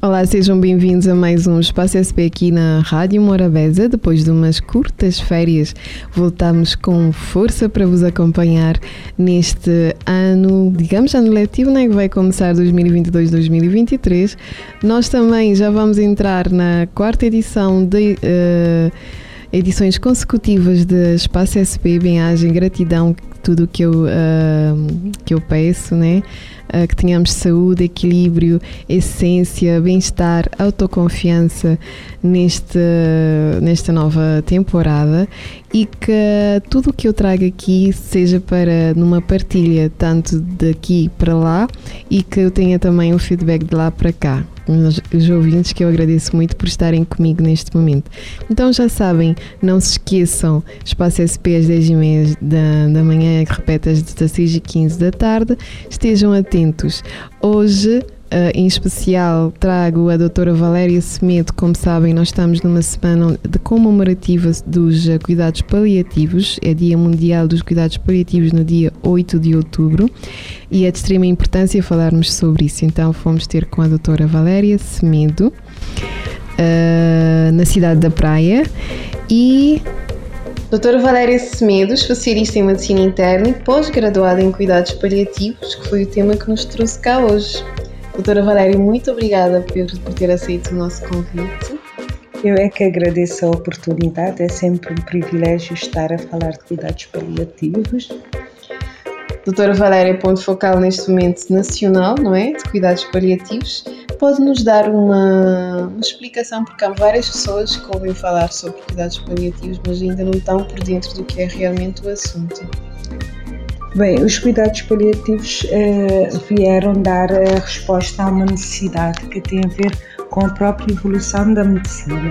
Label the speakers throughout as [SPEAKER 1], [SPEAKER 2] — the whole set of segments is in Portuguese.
[SPEAKER 1] Olá, sejam bem-vindos a mais um Espaço SP aqui na Rádio Morabeza. Depois de umas curtas férias, voltamos com força para vos acompanhar neste ano, digamos, ano letivo, né, que vai começar 2022-2023. Nós também já vamos entrar na quarta edição de. Uh, edições consecutivas de Espaço SP, bem-agem, gratidão, tudo que eu, uh, que eu peço, né? Uh, que tenhamos saúde, equilíbrio, essência, bem-estar, autoconfiança neste, nesta nova temporada e que tudo o que eu trago aqui seja para numa partilha tanto daqui para lá e que eu tenha também o feedback de lá para cá os ouvintes que eu agradeço muito por estarem comigo neste momento. Então já sabem, não se esqueçam, Espaço SP às 10h30 da, da manhã, repete às 16h15 da tarde. Estejam atentos. Hoje em especial trago a doutora Valéria Semedo. Como sabem, nós estamos numa semana de comemorativa dos uh, cuidados paliativos. É Dia Mundial dos Cuidados Paliativos no dia 8 de outubro e é de extrema importância falarmos sobre isso. Então, fomos ter com a doutora Valéria Semedo uh, na cidade da Praia e Doutora Valéria Semedo, especialista em medicina interna e pós-graduada em cuidados paliativos, que foi o tema que nos trouxe cá hoje. Doutora Valéria, muito obrigada por, por ter aceito o nosso convite.
[SPEAKER 2] Eu é que agradeço a oportunidade, é sempre um privilégio estar a falar de cuidados paliativos.
[SPEAKER 1] Doutora Valéria, ponto focal neste momento nacional, não é? De cuidados paliativos. Pode nos dar uma, uma explicação, porque há várias pessoas que ouvem falar sobre cuidados paliativos, mas ainda não estão por dentro do que é realmente o assunto.
[SPEAKER 2] Bem, os cuidados paliativos eh, vieram dar a resposta a uma necessidade que tem a ver com a própria evolução da medicina.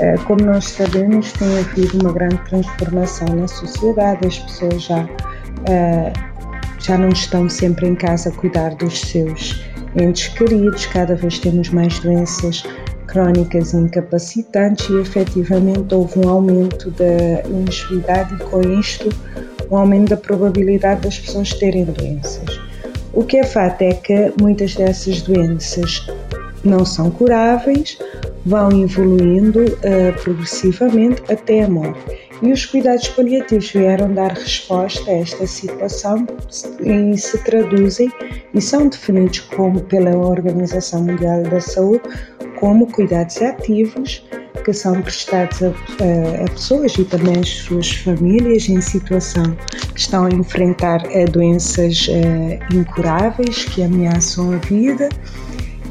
[SPEAKER 2] Eh, como nós sabemos, tem havido uma grande transformação na sociedade, as pessoas já, eh, já não estão sempre em casa a cuidar dos seus entes queridos, cada vez temos mais doenças crónicas incapacitantes e efetivamente houve um aumento da longevidade e com isto um aumento da probabilidade das pessoas terem doenças. O que é fato é que muitas dessas doenças não são curáveis, vão evoluindo uh, progressivamente até a morte. E os cuidados paliativos vieram dar resposta a esta situação e se traduzem e são definidos como pela Organização Mundial da Saúde como cuidados ativos são prestados a, a, a, pessoas e também as suas famílias em situação que estão a enfrentar a doenças uh, incuráveis que ameaçam a vida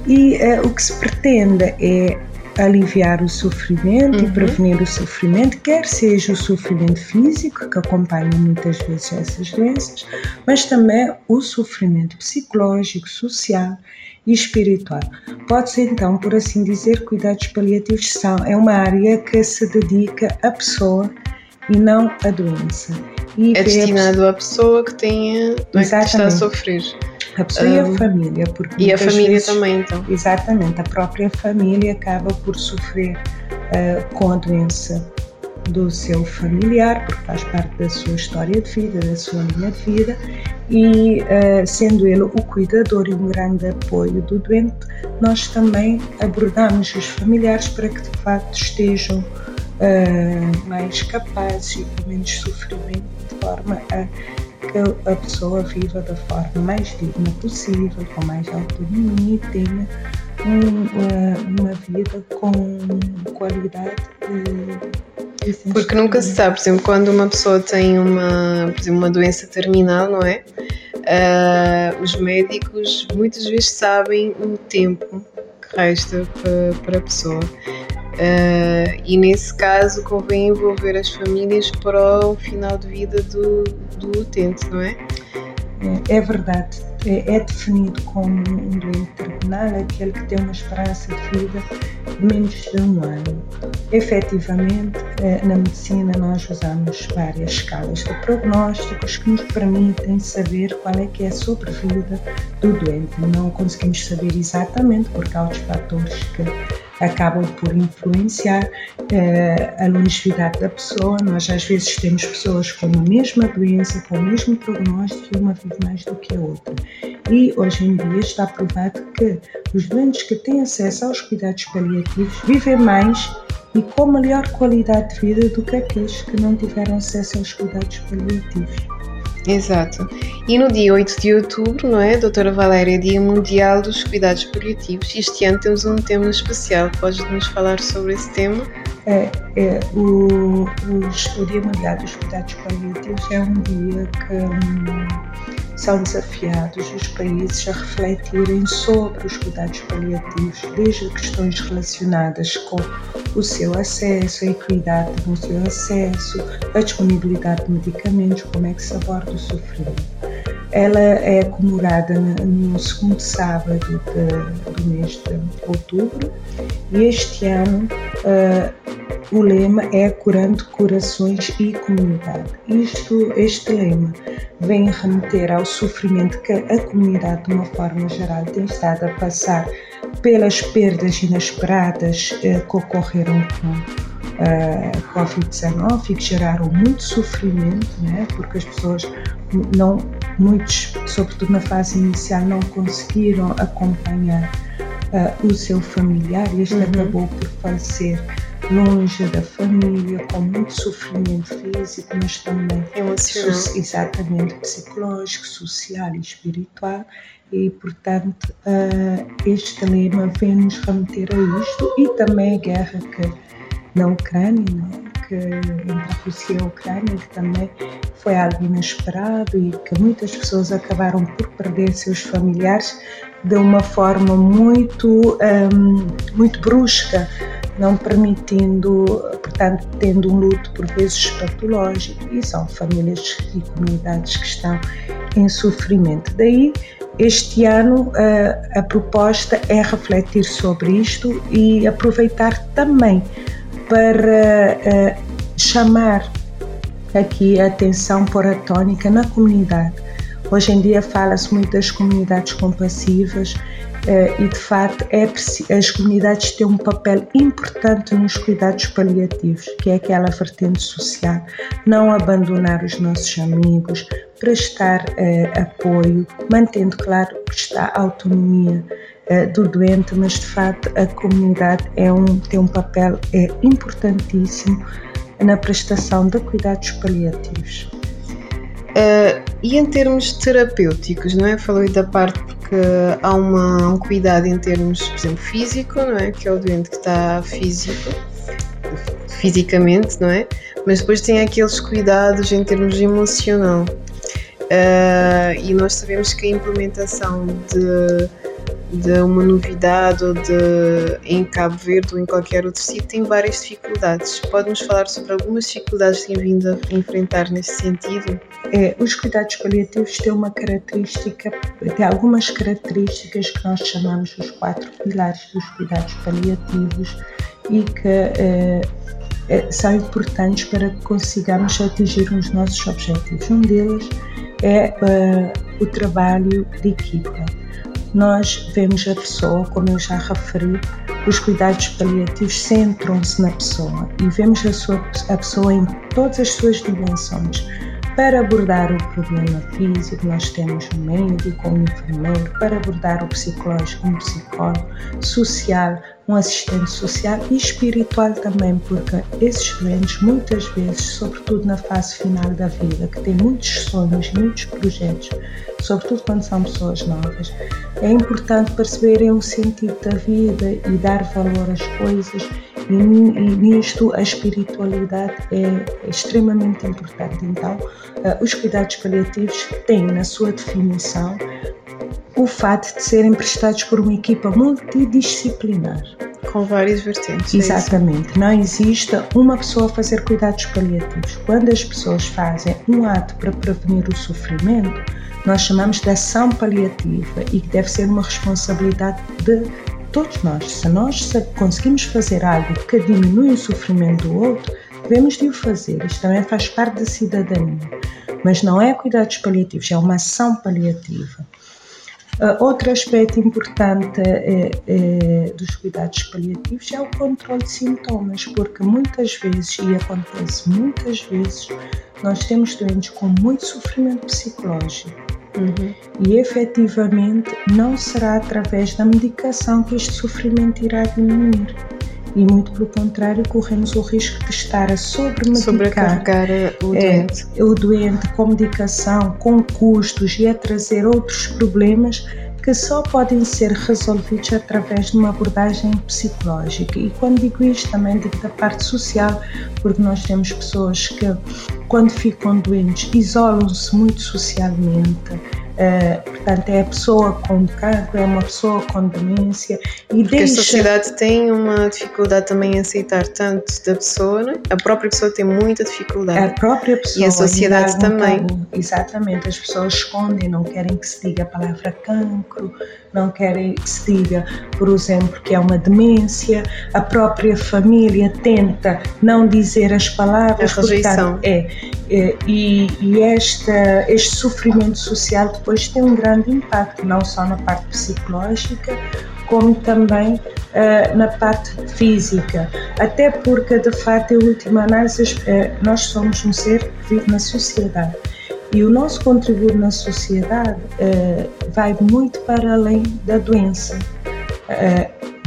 [SPEAKER 2] e uh, o que se pretende é aliviar o sofrimento uhum. e prevenir o sofrimento, quer seja o sofrimento físico, que acompanha muitas vezes essas doenças, mas também o sofrimento psicológico, social e espiritual. Pode-se então, por assim dizer, cuidados paliativos são, é uma área que se dedica à pessoa e não à doença.
[SPEAKER 1] E é destinado à pessoa que tenha, é, que está a sofrer.
[SPEAKER 2] A pessoa um, e a família.
[SPEAKER 1] Porque e a família
[SPEAKER 2] vezes,
[SPEAKER 1] também, então.
[SPEAKER 2] Exatamente, a própria família acaba por sofrer uh, com a doença do seu familiar, porque faz parte da sua história de vida, da sua linha de vida, e uh, sendo ele o cuidador e um grande apoio do doente, nós também abordamos os familiares para que de facto estejam uh, mais capazes e com menos sofrimento, de forma a que a pessoa viva da forma mais digna possível, com mais autonomia e tenha um, uma vida com qualidade.
[SPEAKER 1] De Porque nunca se sabe, por exemplo, quando uma pessoa tem uma, por exemplo, uma doença terminal, não é? Uh, os médicos muitas vezes sabem o tempo que resta para, para a pessoa. Uh, e nesse caso convém envolver as famílias para o final de vida do, do utente, não é?
[SPEAKER 2] É, é verdade. É, é definido como um doente terminal aquele que tem uma esperança de vida de menos de um ano. Efetivamente, eh, na medicina nós usamos várias escalas de prognósticos que nos permitem saber qual é que é a sobrevida do doente. Não conseguimos saber exatamente por causa dos fatores que acabam por influenciar eh, a longevidade da pessoa. Nós às vezes temos pessoas com a mesma doença, com o mesmo prognóstico uma vive mais do que a outra. E hoje em dia está provado que os doentes que têm acesso aos cuidados paliativos vivem mais e com melhor qualidade de vida do que aqueles que não tiveram acesso aos cuidados paliativos.
[SPEAKER 1] Exato. E no dia 8 de outubro, não é, doutora Valéria, Dia Mundial dos Cuidados Paliativos, e este ano temos um tema especial. Podes-nos falar sobre esse tema?
[SPEAKER 2] É, é o, o, o, Dia Mundial dos Cuidados Paliativos é um dia que hum, são desafiados os países a refletirem sobre os cuidados paliativos, desde questões relacionadas com o seu acesso, a equidade no seu acesso, a disponibilidade de medicamentos, como é que se aborda o sofrimento. Ela é comemorada no segundo sábado de, do mês de outubro e este ano uh, o lema é Curando Corações e Comunidade. Isto, este lema vem remeter ao sofrimento que a comunidade, de uma forma geral, tem estado a passar pelas perdas inesperadas eh, que ocorreram com a eh, Covid-19 e que geraram muito sofrimento, né? porque as pessoas não, muitos, sobretudo na fase inicial, não conseguiram acompanhar uh, o seu familiar e este uhum. acabou por falecer longe da família, com muito sofrimento físico, mas também
[SPEAKER 1] emocional,
[SPEAKER 2] exatamente psicológico, social e espiritual. E, portanto, uh, este lema vem nos remeter a isto e também a guerra que na Ucrânia, né, que entre a Rússia e a Ucrânia, que também foi algo inesperado e que muitas pessoas acabaram por perder seus familiares de uma forma muito, um, muito brusca, não permitindo, portanto, tendo um luto por vezes patológico, e são famílias e comunidades que estão em sofrimento. Daí, este ano, a, a proposta é refletir sobre isto e aproveitar também para chamar aqui a atenção por a tónica na comunidade. Hoje em dia fala-se muito das comunidades compassivas eh, e de facto é, as comunidades têm um papel importante nos cuidados paliativos, que é aquela vertente social, não abandonar os nossos amigos, prestar eh, apoio, mantendo claro prestar autonomia eh, do doente, mas de facto a comunidade é um, tem um papel é, importantíssimo na prestação de cuidados paliativos.
[SPEAKER 1] Uh, e em termos terapêuticos, não é? Falei da parte porque há uma, um cuidado em termos, por exemplo, físico, não é? Que é o doente que está físico, fisicamente, não é? Mas depois tem aqueles cuidados em termos emocional. Uh, e nós sabemos que a implementação de de uma novidade ou de em Cabo Verde ou em qualquer outro sítio tem várias dificuldades. Pode-nos falar sobre algumas dificuldades que tem vindo a enfrentar nesse sentido?
[SPEAKER 2] É, os cuidados paliativos têm uma característica, têm algumas características que nós chamamos os quatro pilares dos cuidados paliativos e que é, é, são importantes para que consigamos atingir os nossos objetivos. Um deles é uh, o trabalho de equipa nós vemos a pessoa, como eu já referi, os cuidados paliativos centram-se na pessoa e vemos a, sua, a pessoa em todas as suas dimensões. Para abordar o problema físico, nós temos um médico, um enfermeiro, para abordar o psicológico, um psicólogo, social, um assistente social e espiritual também, porque esses doentes, muitas vezes, sobretudo na fase final da vida, que têm muitos sonhos, muitos projetos, sobretudo quando são pessoas novas, é importante perceberem o sentido da vida e dar valor às coisas. E, nisto a espiritualidade é, extremamente importante. Então, uh, os cuidados paliativos têm na sua definição o fato de serem prestados por uma equipa multidisciplinar
[SPEAKER 1] com várias vertentes.
[SPEAKER 2] É Exatamente. É não existe uma pessoa a fazer cuidados paliativos. Quando as pessoas fazem um ato para prevenir o sofrimento, nós chamamos de ação paliativa e que deve ser uma responsabilidade de todos nós. Se nós conseguimos fazer algo que diminui o sofrimento do outro, devemos de o fazer. Isto também faz parte da cidadania. Mas não é cuidados paliativos, é uma ação paliativa. Uh, outro aspecto importante é, é, dos cuidados paliativos é o controle de sintomas, porque muitas vezes, e acontece muitas vezes, nós temos doentes com muito sofrimento psicológico. Uhum. E efetivamente não será através da medicação que este sofrimento irá diminuir e muito pelo contrário corremos o risco de estar a sobremedicar
[SPEAKER 1] sobrecarregar o é, doente.
[SPEAKER 2] É, o doente com medicação, com custos e a trazer outros problemas que só podem ser resolvidos através de uma abordagem psicológica. E quando digo isto, também digo da parte social, porque nós temos pessoas que, quando ficam doentes, isolam-se muito socialmente Uh, portanto, é a pessoa com cancro, é uma pessoa com demência
[SPEAKER 1] e Porque deixa... a sociedade tem uma dificuldade também em aceitar tanto da pessoa, né? a própria pessoa tem muita dificuldade.
[SPEAKER 2] A própria pessoa.
[SPEAKER 1] E a sociedade também.
[SPEAKER 2] Exatamente, as pessoas escondem, não querem que se diga a palavra cancro, não querem que se diga, por exemplo, que é uma demência, a própria família tenta não dizer as palavras.
[SPEAKER 1] A rejeição.
[SPEAKER 2] Portanto, é, e, e esta, este sofrimento social depois tem um grande impacto, não só na parte psicológica, como também uh, na parte física. Até porque, de fato, em última análise, uh, nós somos um ser que vive na sociedade. E o nosso contributo na sociedade uh, vai muito para além da doença.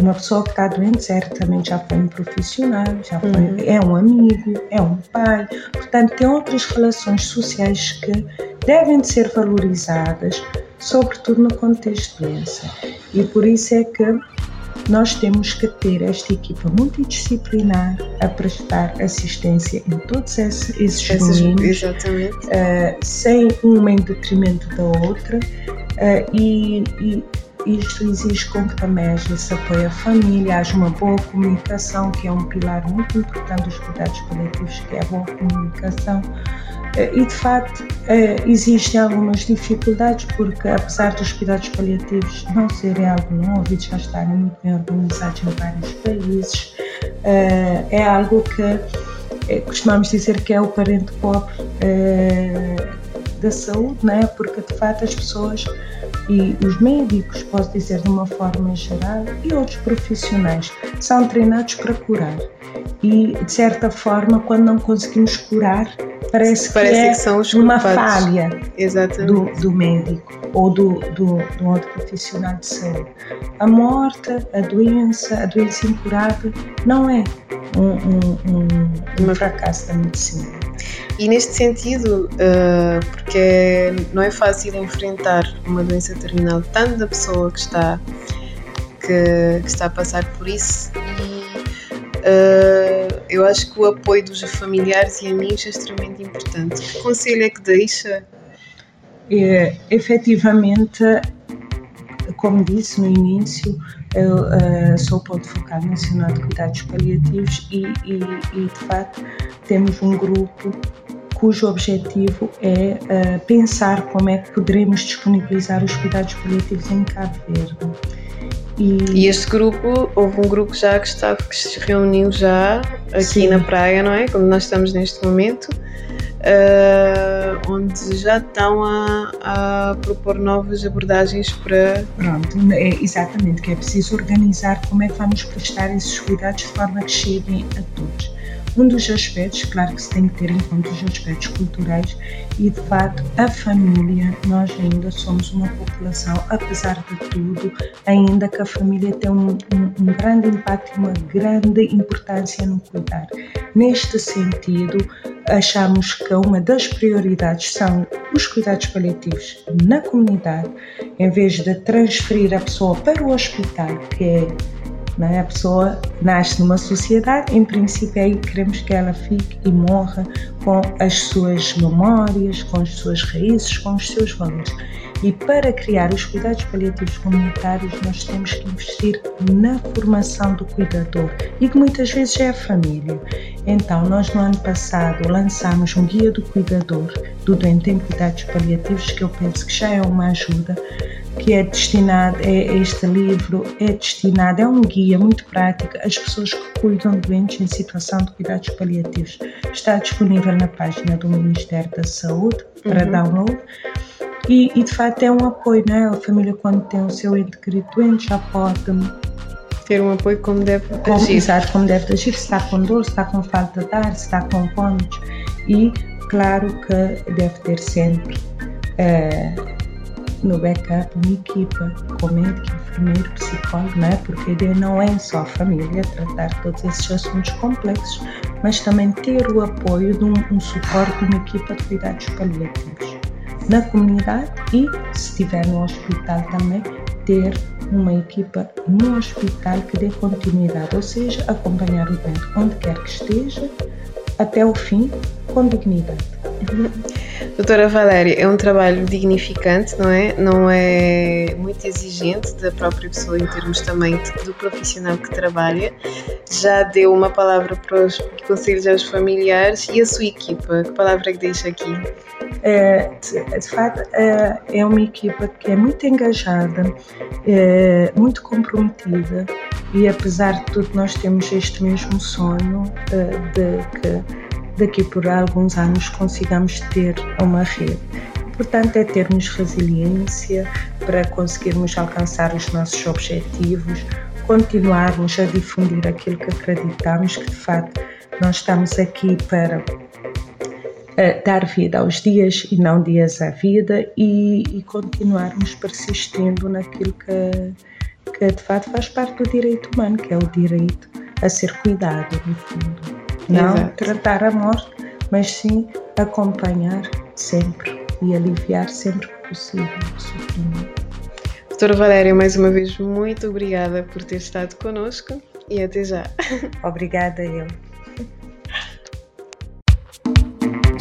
[SPEAKER 2] Uma pessoa que está doente certamente já foi um profissional, já foi, uhum. é um amigo, é um pai. Portanto, tem outras relações sociais que devem de ser valorizadas, sobretudo no contexto de doença. E por isso é que nós temos que ter esta equipa multidisciplinar a prestar assistência em todos esses domínios, uh, sem uma em detrimento da outra, uh, e, e, isto exige com que também haja esse apoio à família, haja uma boa comunicação, que é um pilar muito importante dos cuidados coletivos, que é a boa comunicação. Eh, e de facto eh, existem algumas dificuldades porque apesar dos cuidados paliativos não serem algo novo e já estarem muito bem organizados em vários países, eh, é algo que costumamos dizer que é o parente pobre da saúde, né? porque de facto as pessoas e os médicos, posso dizer de uma forma geral, e outros profissionais são treinados para curar. E de certa forma, quando não conseguimos curar, parece, parece que, é que são uma falha do, do, médico ou do, do, do outro profissional de saúde. A morte, a doença, a doença incurável não é um, um, um, um fracasso da medicina.
[SPEAKER 1] E neste sentido, uh, porque não é fácil enfrentar uma doença terminal tanto da pessoa que está, que, que está a passar por isso e uh, eu acho que o apoio dos familiares e amigos é extremamente importante. Que conselho é que deixa?
[SPEAKER 2] É, efetivamente, como disse no início, eu uh, sou o ponto focal nacional de cuidados paliativos e, e, e, de facto temos um grupo cujo objetivo é uh, pensar como é que poderemos disponibilizar os cuidados paliativos em Cabo Verde.
[SPEAKER 1] E, e este grupo, houve um grupo já que, está, que se reuniu já aqui Sim. na praia, não é? Como nós estamos neste momento, uh, onde já estão a, a, propor novas abordagens para.
[SPEAKER 2] Pronto, é exatamente, que é preciso organizar como é que vamos prestar esses cuidados de forma que cheguem a todos. Um dos aspectos, claro que se tem que ter em conta os aspectos culturais e de facto a família, nós ainda somos uma população, apesar de tudo, ainda que a família tem um, um, um grande impacto e uma grande importância no cuidar. Neste sentido, achamos que uma das prioridades são os cuidados paliativos na comunidade, em vez de transferir a pessoa para o hospital, que é né? A pessoa nasce numa sociedade, em princípio, aí queremos que ela fique e morra com as suas memórias, com as suas raízes, com os seus valores. E para criar os cuidados paliativos comunitários, nós temos que investir na formação do cuidador e que muitas vezes é a família. Então, nós no ano passado lançamos um guia do cuidador do doente em cuidados paliativos, que eu penso que já é uma ajuda, que é destinado, é este livro é destinado, é um guia muito prático às pessoas que cuidam de doentes em situação de cuidados paliativos. Está disponível na página do Ministério da Saúde para uhum. download. E, e, de facto é um apoio, não é? A família quando tem o seu ente querido doente já pode
[SPEAKER 1] ter um apoio como deve
[SPEAKER 2] como, agir. Exato, como deve agir, se está com dor, se está com falta de ar, se está com vômitos. E claro que deve ter sempre uh, no backup uma equipa com médico, enfermeiro, psicólogo, não é? Porque a ideia não é só a família tratar todos esses assuntos complexos, mas também ter o apoio de um, um suporte de uma equipa de cuidados paliativos na comunidade e, se estiver no hospital também, ter uma equipa no hospital que dê continuidade, ou seja, acompanhar o doente onde quer que esteja até o fim com dignidade.
[SPEAKER 1] Doutora Valéria, é um trabalho dignificante, não é? Não é muito exigente da própria pessoa em termos também do profissional que trabalha. Já deu uma palavra para os conselhos aos familiares e a sua equipa. Que palavra é que deixa aqui?
[SPEAKER 2] É, de, facto, é, é uma equipa que é muito engajada, é, muito comprometida e apesar de tudo nós temos este mesmo sonho é, de que daqui por alguns anos consigamos ter uma rede. Portanto, é termos resiliência para conseguirmos alcançar os nossos objetivos, continuarmos a difundir aquilo que acreditamos que de facto nós estamos aqui para uh, dar vida aos dias e não dias à vida e, e continuarmos persistindo naquilo que, que de facto faz parte do direito humano, que é o direito a ser cuidado, no fundo. Não Exato. tratar a morte, mas sim acompanhar sempre e aliviar sempre que possível o sofrimento.
[SPEAKER 1] Doutora Valéria, mais uma vez, muito obrigada por ter estado connosco e até já.
[SPEAKER 2] Obrigada eu.